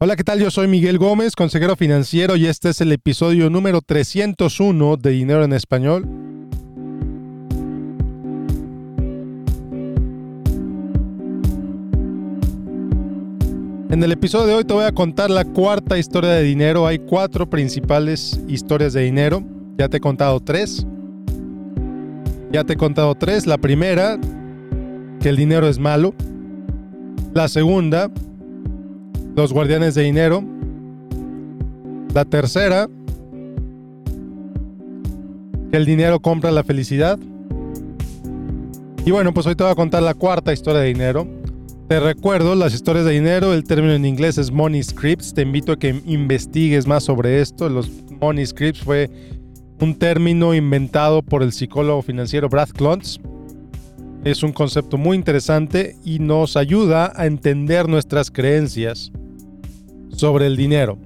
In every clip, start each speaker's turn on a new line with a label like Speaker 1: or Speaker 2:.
Speaker 1: Hola, ¿qué tal? Yo soy Miguel Gómez, consejero financiero, y este es el episodio número 301 de Dinero en Español. En el episodio de hoy te voy a contar la cuarta historia de dinero. Hay cuatro principales historias de dinero. Ya te he contado tres. Ya te he contado tres. La primera, que el dinero es malo. La segunda, los guardianes de dinero. La tercera, que el dinero compra la felicidad. Y bueno, pues hoy te voy a contar la cuarta historia de dinero. Te recuerdo las historias de dinero, el término en inglés es money scripts. Te invito a que investigues más sobre esto. Los money scripts fue un término inventado por el psicólogo financiero Brad Klontz. Es un concepto muy interesante y nos ayuda a entender nuestras creencias sobre el dinero.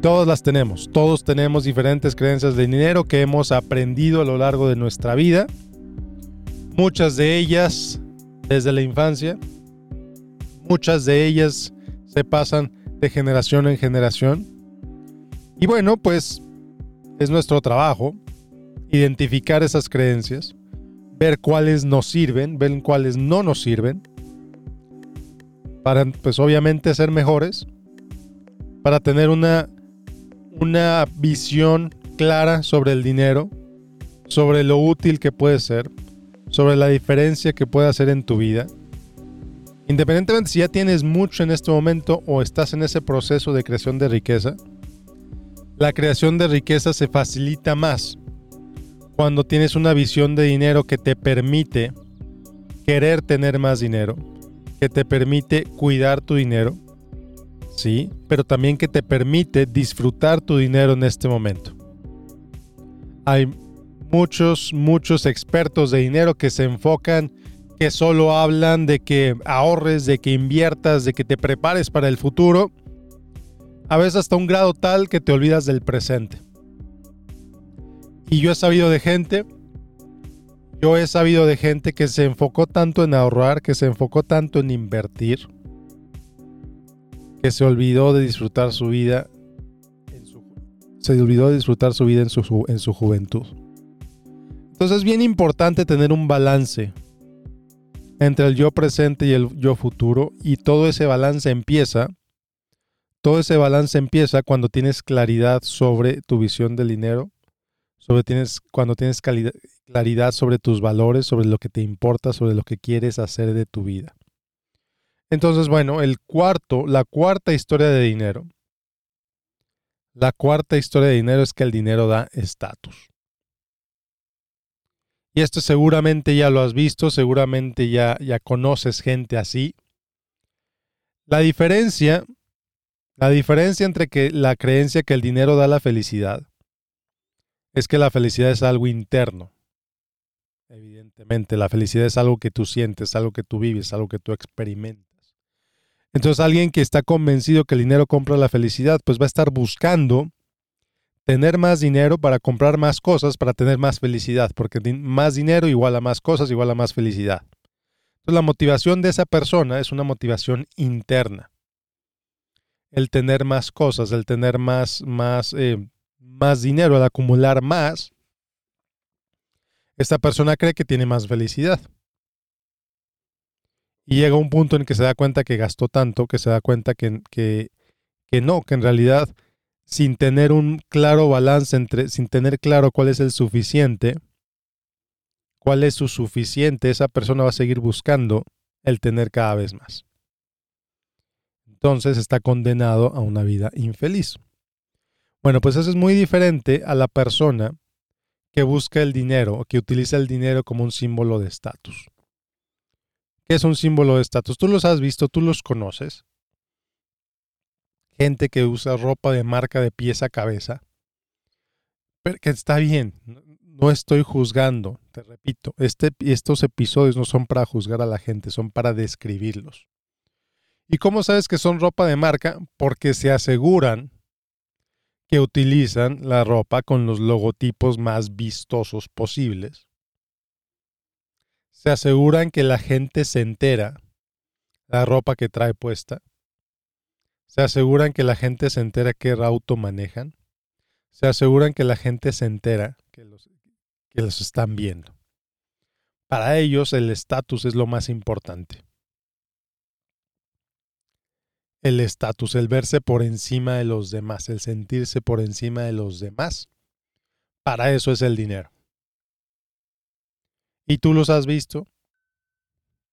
Speaker 1: Todas las tenemos, todos tenemos diferentes creencias de dinero que hemos aprendido a lo largo de nuestra vida. Muchas de ellas desde la infancia, muchas de ellas se pasan de generación en generación. Y bueno, pues es nuestro trabajo identificar esas creencias, ver cuáles nos sirven, ver cuáles no nos sirven, para pues obviamente ser mejores para tener una, una visión clara sobre el dinero, sobre lo útil que puede ser, sobre la diferencia que puede hacer en tu vida. Independientemente si ya tienes mucho en este momento o estás en ese proceso de creación de riqueza, la creación de riqueza se facilita más cuando tienes una visión de dinero que te permite querer tener más dinero, que te permite cuidar tu dinero, ¿sí? Pero también que te permite disfrutar tu dinero en este momento. Hay muchos, muchos expertos de dinero que se enfocan, que solo hablan de que ahorres, de que inviertas, de que te prepares para el futuro, a veces hasta un grado tal que te olvidas del presente. Y yo he sabido de gente, yo he sabido de gente que se enfocó tanto en ahorrar, que se enfocó tanto en invertir, que se olvidó de disfrutar su vida se olvidó de disfrutar su vida en su, en su juventud. Entonces es bien importante tener un balance entre el yo presente y el yo futuro y todo ese balance empieza, todo ese balance empieza cuando tienes claridad sobre tu visión del dinero, sobre tienes, cuando tienes claridad sobre tus valores, sobre lo que te importa, sobre lo que quieres hacer de tu vida. Entonces, bueno, el cuarto, la cuarta historia de dinero. La cuarta historia de dinero es que el dinero da estatus. Y esto seguramente ya lo has visto, seguramente ya, ya conoces gente así. La diferencia, la diferencia entre que la creencia que el dinero da la felicidad es que la felicidad es algo interno. Evidentemente, la felicidad es algo que tú sientes, algo que tú vives, algo que tú experimentas. Entonces alguien que está convencido que el dinero compra la felicidad, pues va a estar buscando tener más dinero para comprar más cosas, para tener más felicidad, porque más dinero igual a más cosas, igual a más felicidad. Entonces la motivación de esa persona es una motivación interna. El tener más cosas, el tener más, más, eh, más dinero, el acumular más, esta persona cree que tiene más felicidad. Y llega un punto en que se da cuenta que gastó tanto, que se da cuenta que, que, no, que en realidad sin tener un claro balance entre, sin tener claro cuál es el suficiente, cuál es su suficiente, esa persona va a seguir buscando el tener cada vez más. Entonces está condenado a una vida infeliz. Bueno, pues eso es muy diferente a la persona que busca el dinero que utiliza el dinero como un símbolo de estatus. ¿Qué es un símbolo de estatus? Tú los has visto, tú los conoces. Gente que usa ropa de marca de pies a cabeza. Pero que está bien, no estoy juzgando, te repito, este, estos episodios no son para juzgar a la gente, son para describirlos. ¿Y cómo sabes que son ropa de marca? Porque se aseguran que utilizan la ropa con los logotipos más vistosos posibles se aseguran que la gente se entera la ropa que trae puesta. Se aseguran que la gente se entera qué auto manejan. Se aseguran que la gente se entera que los, que los están viendo. Para ellos el estatus es lo más importante. El estatus, el verse por encima de los demás, el sentirse por encima de los demás. Para eso es el dinero. ¿Y tú los has visto?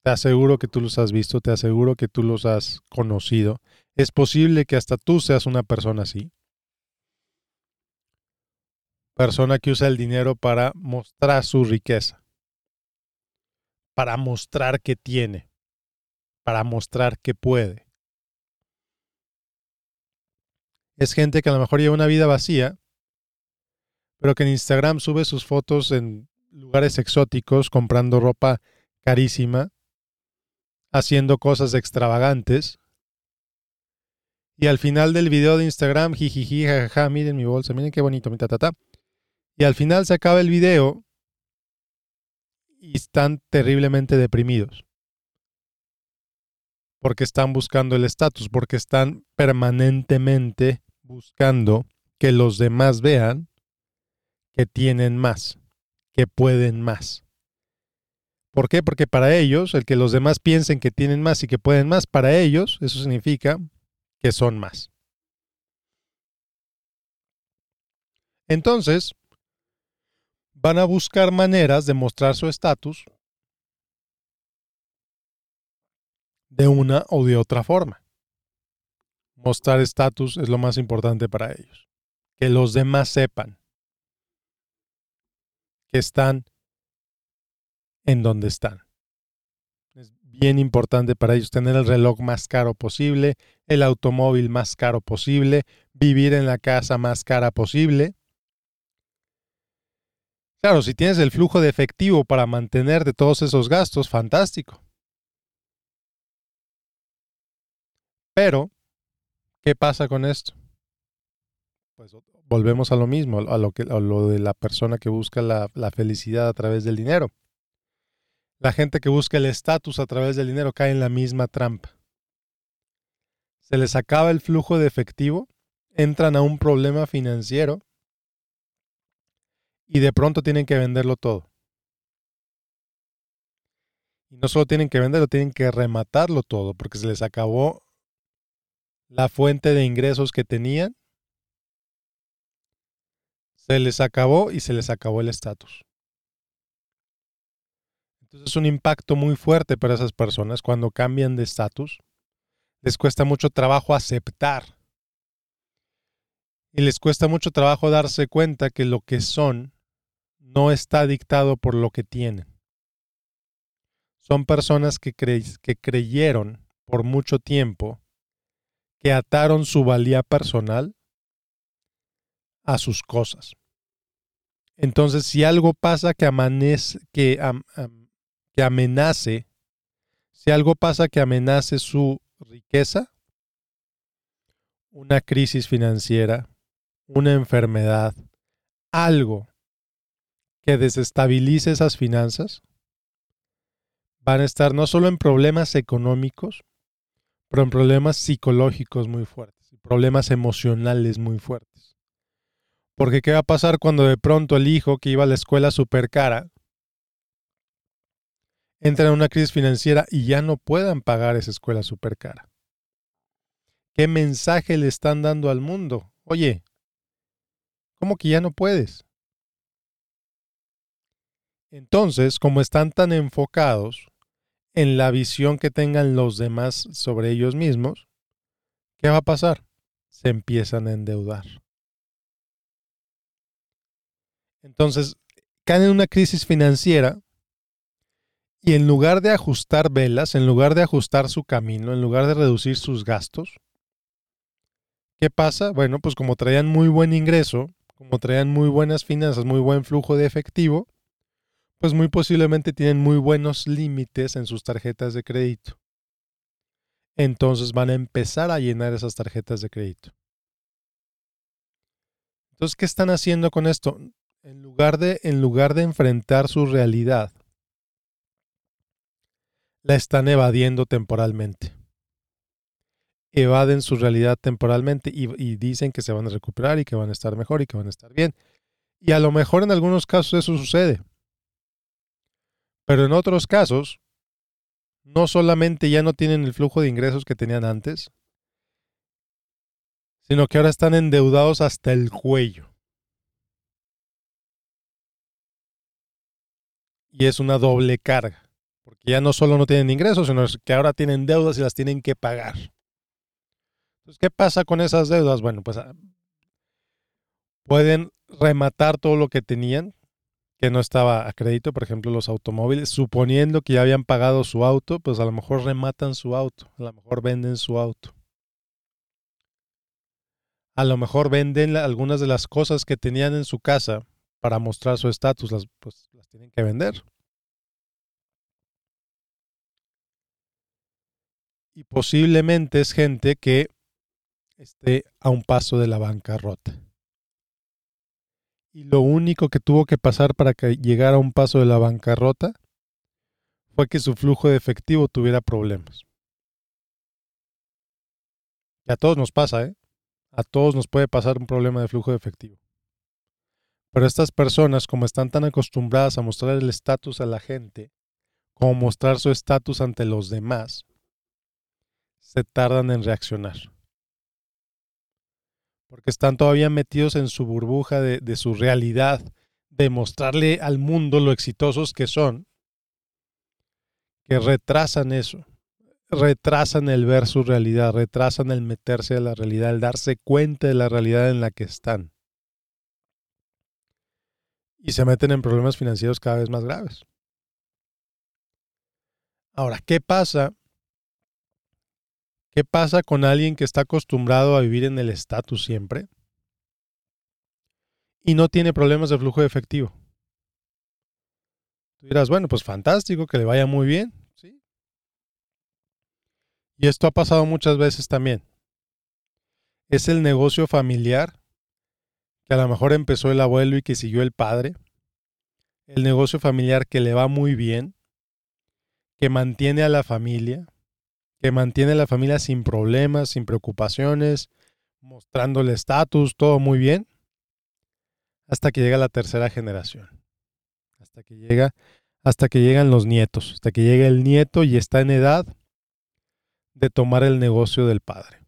Speaker 1: Te aseguro que tú los has visto, te aseguro que tú los has conocido. Es posible que hasta tú seas una persona así. Persona que usa el dinero para mostrar su riqueza para mostrar que tiene, para mostrar que puede. Es gente que a lo mejor lleva una vida vacía, pero que en Instagram sube sus fotos en lugares exóticos, comprando ropa carísima, haciendo cosas extravagantes. Y al final del video de Instagram, jijiji, jajaja, miren mi bolsa, miren qué bonito, mi tatata. Y al final se acaba el video y están terriblemente deprimidos. Porque están buscando el estatus, porque están permanentemente buscando que los demás vean que tienen más, que pueden más. ¿Por qué? Porque para ellos, el que los demás piensen que tienen más y que pueden más, para ellos eso significa que son más. Entonces, van a buscar maneras de mostrar su estatus de una o de otra forma. Mostrar estatus es lo más importante para ellos. Que los demás sepan están en donde están. Es bien importante para ellos tener el reloj más caro posible, el automóvil más caro posible, vivir en la casa más cara posible Claro, si tienes el flujo de efectivo para mantener de todos esos gastos, fantástico. Pero, ¿qué pasa con esto? Pues volvemos a lo mismo, a lo, que, a lo de la persona que busca la, la felicidad a través del dinero. La gente que busca el estatus a través del dinero cae en la misma trampa. Se les acaba el flujo de efectivo, entran a un problema financiero y de pronto tienen que venderlo todo. Y no solo tienen que venderlo, tienen que rematarlo todo porque se les acabó la fuente de ingresos que tenían. Se les acabó y se les acabó el estatus. Entonces es un impacto muy fuerte para esas personas cuando cambian de estatus. Les cuesta mucho trabajo aceptar. Y les cuesta mucho trabajo darse cuenta que lo que son no está dictado por lo que tienen. Son personas que, que creyeron por mucho tiempo que ataron su valía personal a sus cosas. Entonces, si algo pasa que, amanece, que, que amenace, si algo pasa que amenace su riqueza, una crisis financiera, una enfermedad, algo que desestabilice esas finanzas, van a estar no solo en problemas económicos, pero en problemas psicológicos muy fuertes, problemas emocionales muy fuertes. Porque ¿qué va a pasar cuando de pronto el hijo que iba a la escuela súper cara entra en una crisis financiera y ya no puedan pagar esa escuela súper cara? ¿Qué mensaje le están dando al mundo? Oye, ¿cómo que ya no puedes? Entonces, como están tan enfocados en la visión que tengan los demás sobre ellos mismos, ¿qué va a pasar? Se empiezan a endeudar. Entonces, caen en una crisis financiera y en lugar de ajustar velas, en lugar de ajustar su camino, en lugar de reducir sus gastos, ¿qué pasa? Bueno, pues como traían muy buen ingreso, como traían muy buenas finanzas, muy buen flujo de efectivo, pues muy posiblemente tienen muy buenos límites en sus tarjetas de crédito. Entonces van a empezar a llenar esas tarjetas de crédito. Entonces, ¿qué están haciendo con esto? En lugar de, en lugar de enfrentar su realidad, la están evadiendo temporalmente. evaden su realidad temporalmente y, y, dicen que se van a recuperar y que van a estar mejor y que van a estar bien. Y a lo mejor en algunos casos eso sucede. Pero en otros casos, no solamente ya no tienen el flujo de ingresos que tenían antes, sino que ahora están endeudados hasta el cuello. Y es una doble carga, porque ya no solo no tienen ingresos, sino que ahora tienen deudas y las tienen que pagar. ¿qué pasa con esas deudas? Bueno, pues ah, pueden rematar todo lo que tenían, que no estaba a crédito, por ejemplo, los automóviles, suponiendo que ya habían pagado su auto, pues a lo mejor rematan su auto, a lo mejor venden su auto. A lo mejor venden algunas de las cosas que tenían en su casa para mostrar su estatus, las, pues las tienen que vender. Y posiblemente es gente que esté a un paso de la bancarrota. Y lo único que tuvo que pasar para que llegara a un paso de la bancarrota fue que su flujo de efectivo tuviera problemas. Y a todos nos pasa, ¿eh? A todos nos puede pasar un problema de flujo de efectivo. Pero estas personas, como están tan acostumbradas a mostrar el estatus a la gente, como mostrar su estatus ante los demás, se tardan en reaccionar porque están todavía metidos en su burbuja de, su realidad, de mostrarle al mundo lo exitosos que son, que retrasan eso, retrasan el ver su realidad, retrasan el meterse a la realidad, el darse cuenta de la realidad en la que están. Y se meten en problemas financieros cada vez más graves. Ahora, ¿qué pasa ¿Qué pasa con alguien que está acostumbrado a vivir en el estatus siempre y no tiene problemas de flujo de efectivo? Tú dirás, bueno, pues fantástico, que le vaya muy bien. ¿sí? Y esto ha pasado muchas veces también. Es el negocio familiar que a lo mejor empezó el abuelo y que siguió el padre. El negocio familiar que le va muy bien, que mantiene a la familia, que mantiene la familia sin problemas, sin preocupaciones, mostrando el estatus, todo muy bien, hasta que llega la tercera generación. Hasta que llega, hasta que llegan los nietos, hasta que llega el nieto y está en edad de tomar el negocio del padre.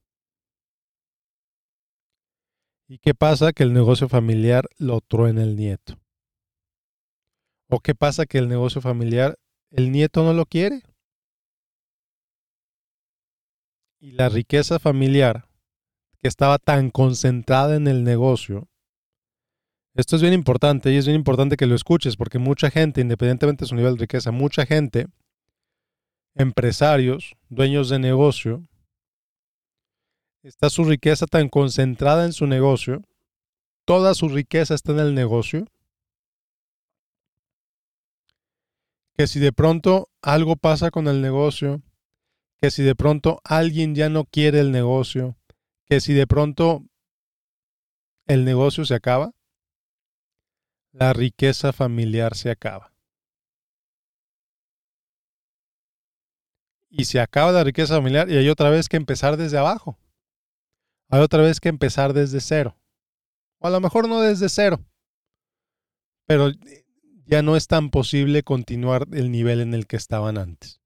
Speaker 1: ¿Y qué pasa? Que el negocio familiar lo truena el nieto. ¿O qué pasa? Que el negocio familiar, el nieto no lo quiere. y la riqueza familiar que estaba tan concentrada en el negocio, esto es bien importante y es bien importante que lo escuches porque mucha gente, independientemente de su nivel de riqueza, mucha gente, empresarios, dueños de negocio, está su riqueza tan concentrada en su negocio, toda su riqueza está en el negocio, que si de pronto algo pasa con el negocio, que si de pronto alguien ya no quiere el negocio, que si de pronto el negocio se acaba, la riqueza familiar se acaba. Y se acaba la riqueza familiar y hay otra vez que empezar desde abajo. Hay otra vez que empezar desde cero. O a lo mejor no desde cero. Pero ya no es tan posible continuar el nivel en el que estaban antes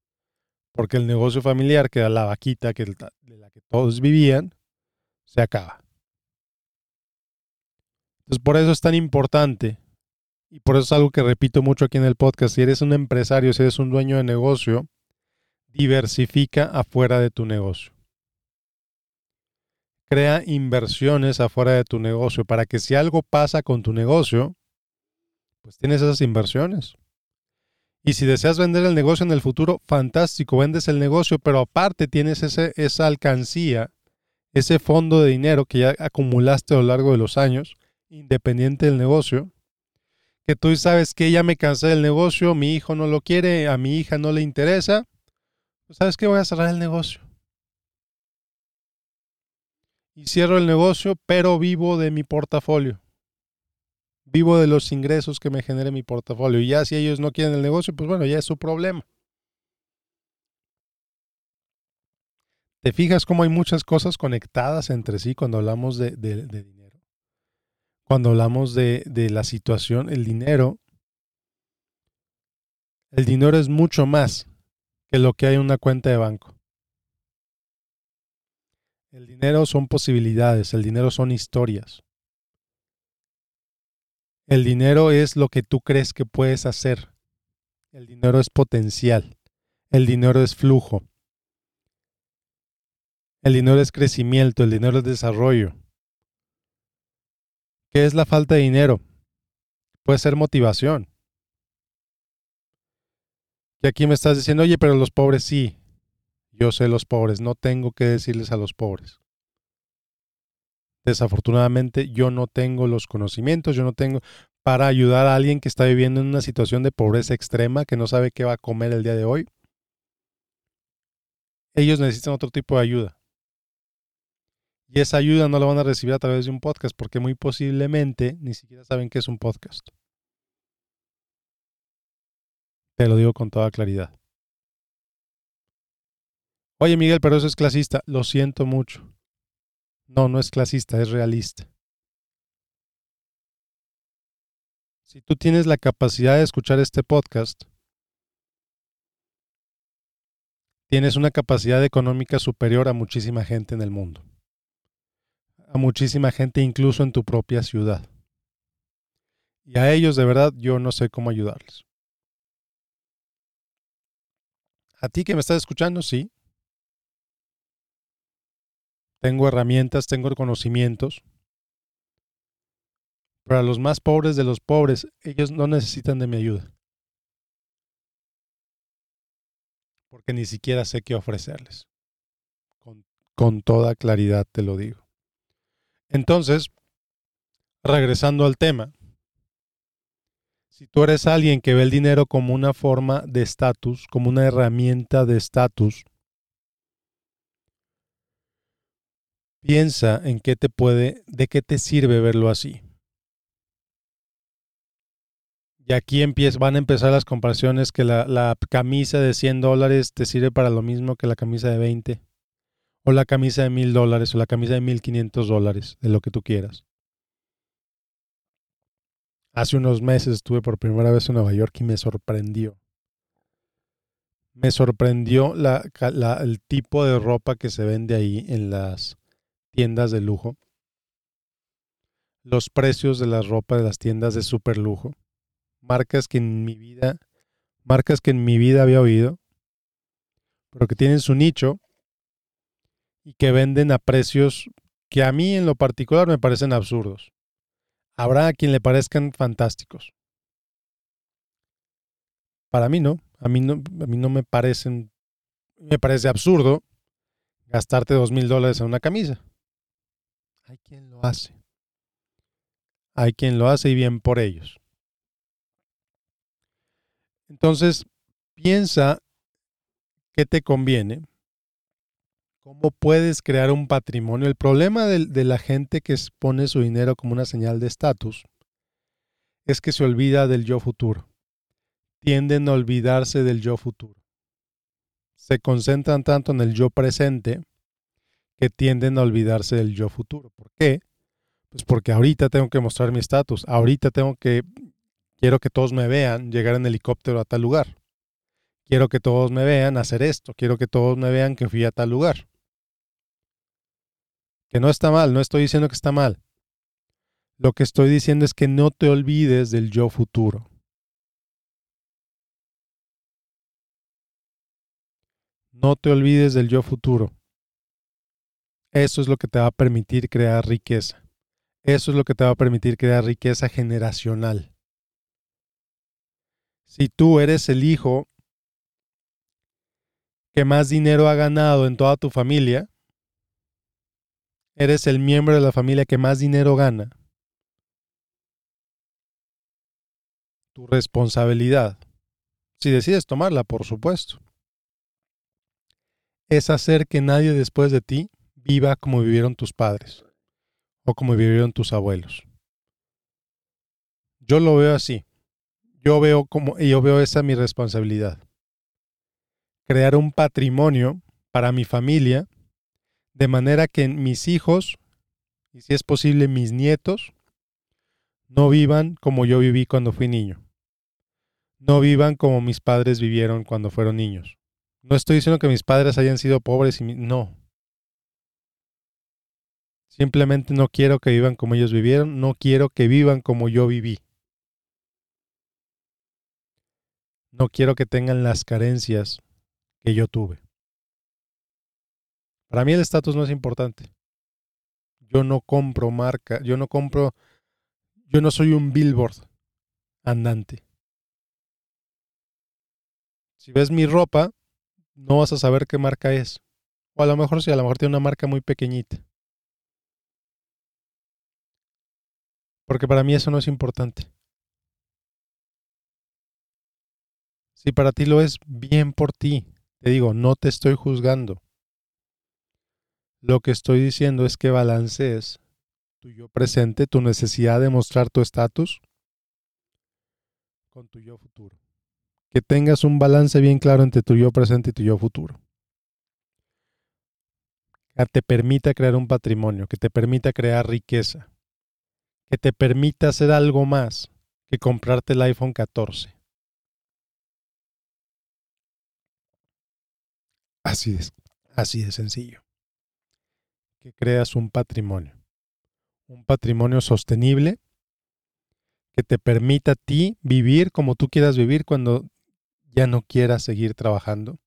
Speaker 1: porque el negocio familiar, que era la vaquita de la que todos vivían, se acaba. Entonces, por eso es tan importante, y por eso es algo que repito mucho aquí en el podcast, si eres un empresario, si eres un dueño de negocio, diversifica afuera de tu negocio. Crea inversiones afuera de tu negocio para que si algo pasa con tu negocio, pues tienes esas inversiones. Y si deseas vender el negocio en el futuro, fantástico, vendes el negocio, pero aparte tienes ese, esa alcancía, ese fondo de dinero que ya acumulaste a lo largo de los años, independiente del negocio, que tú sabes que ya me cansé del negocio, mi hijo no lo quiere, a mi hija no le interesa, pues sabes que voy a cerrar el negocio. Y cierro el negocio, pero vivo de mi portafolio vivo de los ingresos que me genere mi portafolio. Y ya si ellos no quieren el negocio, pues bueno, ya es su problema. ¿Te fijas cómo hay muchas cosas conectadas entre sí cuando hablamos de, dinero? Cuando hablamos de, de la situación, el dinero, el dinero es mucho más que lo que hay en una cuenta de banco. El dinero son posibilidades, el dinero son historias. El dinero es lo que tú crees que puedes hacer. El dinero es potencial. El dinero es flujo. El dinero es crecimiento, el dinero es desarrollo. ¿Qué es la falta de dinero? Puede ser motivación. Y aquí me estás diciendo, oye, pero los pobres sí. Yo sé los pobres, no tengo que decirles a los pobres. Desafortunadamente yo no tengo los conocimientos, yo no tengo para ayudar a alguien que está viviendo en una situación de pobreza extrema, que no sabe qué va a comer el día de hoy. Ellos necesitan otro tipo de ayuda. Y esa ayuda no la van a recibir a través de un podcast porque muy posiblemente ni siquiera saben qué es un podcast. Te lo digo con toda claridad. Oye Miguel, pero eso es clasista. Lo siento mucho. No, no es clasista, es realista. Si tú tienes la capacidad de escuchar este podcast, tienes una capacidad económica superior a muchísima gente en el mundo a muchísima gente incluso en tu propia ciudad. Y a ellos de verdad yo no sé cómo ayudarles. A ti que me estás escuchando, sí. Tengo herramientas, tengo conocimientos. Pero los más pobres de los pobres, ellos no necesitan de mi ayuda. Porque ni siquiera sé qué ofrecerles. Con, con toda claridad te lo digo. Entonces, regresando al tema, si tú eres alguien que ve el dinero como una forma de estatus, como una herramienta de estatus, piensa en qué te puede, de qué te sirve verlo así. Y aquí van a empezar las comparaciones que la, camisa de 100 dólares te sirve para lo mismo que la camisa de 20 o la camisa de mil dólares o la camisa de mil quinientos dólares, de lo que tú quieras. Hace unos meses estuve por primera vez en Nueva York y me sorprendió. Me sorprendió el tipo de ropa que se vende ahí en las tiendas de lujo. Los precios de la ropa de las tiendas de super lujo. Marcas que en mi vida, marcas que en mi vida había oído, pero que tienen su nicho y que venden a precios que a mí en lo particular me parecen absurdos. Habrá a quien le parezcan fantásticos. Para mí no, a mí no, a mí no me parecen, me parece absurdo gastarte dos mil dólares en una camisa. Hay quien lo hace. Hay quien lo hace y bien por ellos. Entonces, piensa qué te conviene ¿Cómo puedes crear un patrimonio? El problema de, la gente que pone su dinero como una señal de estatus es que se olvida del yo futuro. Tienden a olvidarse del yo futuro. Se concentran tanto en el yo presente que tienden a olvidarse del yo futuro. ¿Por qué? Pues porque ahorita tengo que mostrar mi estatus. Ahorita tengo que, quiero que todos me vean llegar en helicóptero a tal lugar. Quiero que todos me vean hacer esto. Quiero que todos me vean que fui a tal lugar. Que no está mal, no estoy diciendo que está mal. Lo que estoy diciendo es que no te olvides del yo futuro. No te olvides del yo futuro. Eso es lo que te va a permitir crear riqueza. Eso es lo que te va a permitir crear riqueza generacional. Si tú eres el hijo que más dinero ha ganado en toda tu familia, eres el miembro de la familia que más dinero gana, tu responsabilidad, si decides tomarla, por supuesto, es hacer que nadie después de ti viva como vivieron tus padres o como vivieron tus abuelos. Yo lo veo así. Yo veo como yo veo esa mi responsabilidad. Crear un patrimonio para mi familia de manera que mis hijos, y si es posible mis nietos, no vivan como yo viví cuando fui niño. No vivan como mis padres vivieron cuando fueron niños. No estoy diciendo que mis padres hayan sido pobres y no. Simplemente no quiero que vivan como ellos vivieron, no quiero que vivan como yo viví. No quiero que tengan las carencias que yo tuve. Para mí el estatus no es importante. Yo no compro marca, yo no compro, yo no soy un billboard andante. Si ves mi ropa, no vas a saber qué marca es. O a lo mejor sí, a lo mejor tiene una marca muy pequeñita. Porque para mí eso no es importante. Si para ti lo es, bien por ti. Te digo, no te estoy juzgando. Lo que estoy diciendo es que balancees tu yo presente, tu necesidad de mostrar tu estatus con tu yo futuro. Que tengas un balance bien claro entre tu yo presente y tu yo futuro. Que te permita crear un patrimonio, que te permita crear riqueza, que te permita hacer algo más que comprarte el iPhone 14. Así es, así de sencillo que creas un patrimonio. Un patrimonio sostenible que te permita a ti vivir como tú quieras vivir cuando ya no quieras seguir trabajando.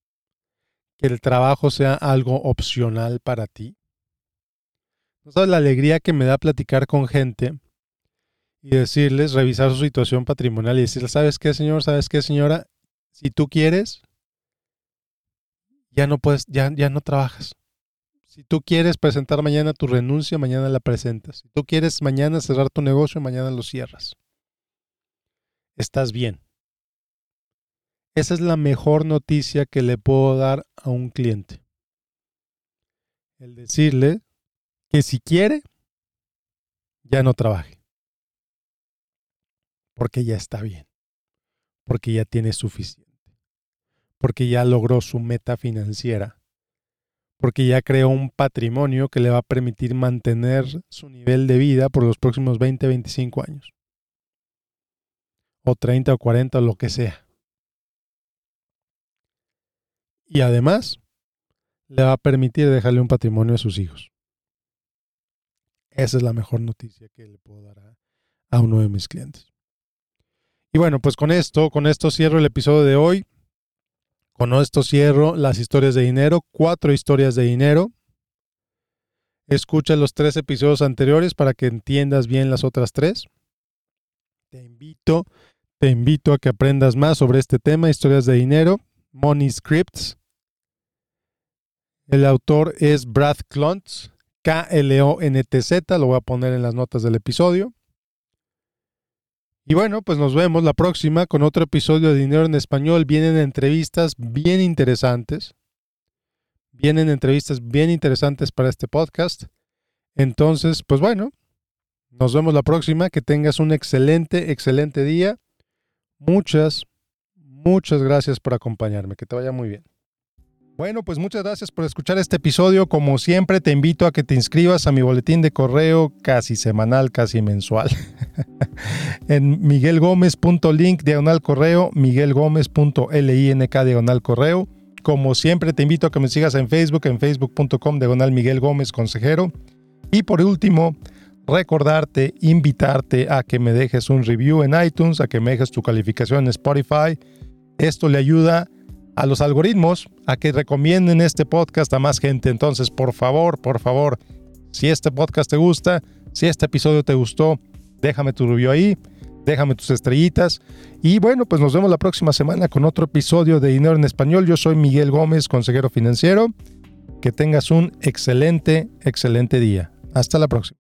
Speaker 1: Que el trabajo sea algo opcional para ti. ¿No sabes la alegría que me da platicar con gente y decirles, revisar su situación patrimonial y decirles, ¿sabes qué, señor? ¿Sabes qué, señora? Si tú quieres, ya no puedes, ya, ya no trabajas. Si tú quieres presentar mañana tu renuncia, mañana la presentas. Si tú quieres mañana cerrar tu negocio, mañana lo cierras. Estás bien. Esa es la mejor noticia que le puedo dar a un cliente. El decirle que si quiere, ya no trabaje. Porque ya está bien. Porque ya tiene suficiente. Porque ya logró su meta financiera porque ya creó un patrimonio que le va a permitir mantener su nivel de vida por los próximos 20, 25 años. O 30 o 40 o lo que sea. Y además, le va a permitir dejarle un patrimonio a sus hijos. Esa es la mejor noticia que le puedo dar a, a uno de mis clientes. Y bueno, pues con esto, con esto cierro el episodio de hoy. Con esto cierro las historias de dinero, cuatro historias de dinero. Escucha los tres episodios anteriores para que entiendas bien las otras tres. Te invito, te invito a que aprendas más sobre este tema, historias de dinero, Money Scripts. El autor es Brad Klontz, K-L-O-N-T-Z, lo voy a poner en las notas del episodio. Y bueno, pues nos vemos la próxima con otro episodio de Dinero en Español. Vienen entrevistas bien interesantes. Vienen entrevistas bien interesantes para este podcast. Entonces, pues bueno, nos vemos la próxima. Que tengas un excelente, excelente día. Muchas, muchas gracias por acompañarme. Que te vaya muy bien. Bueno, pues muchas gracias por escuchar este episodio. Como siempre, te invito a que te inscribas a mi boletín de correo casi semanal, casi mensual. en miguelgomez.link diagonal correo, miguelgomez.link diagonal correo. Como siempre, te invito a que me sigas en Facebook, en facebook.com diagonal Miguel Gómez Consejero. Y por último, recordarte, invitarte a que me dejes un review en iTunes, a que me dejes tu calificación en Spotify. Esto le ayuda a los algoritmos a que recomienden este podcast a más gente. Entonces, por favor, por favor, si este podcast te gusta, si este episodio te gustó, déjame tu review ahí, déjame tus estrellitas. Y bueno, pues nos vemos la próxima semana con otro episodio de Dinero en Español. Yo soy Miguel Gómez, consejero financiero. Que tengas un excelente, excelente día. Hasta la próxima.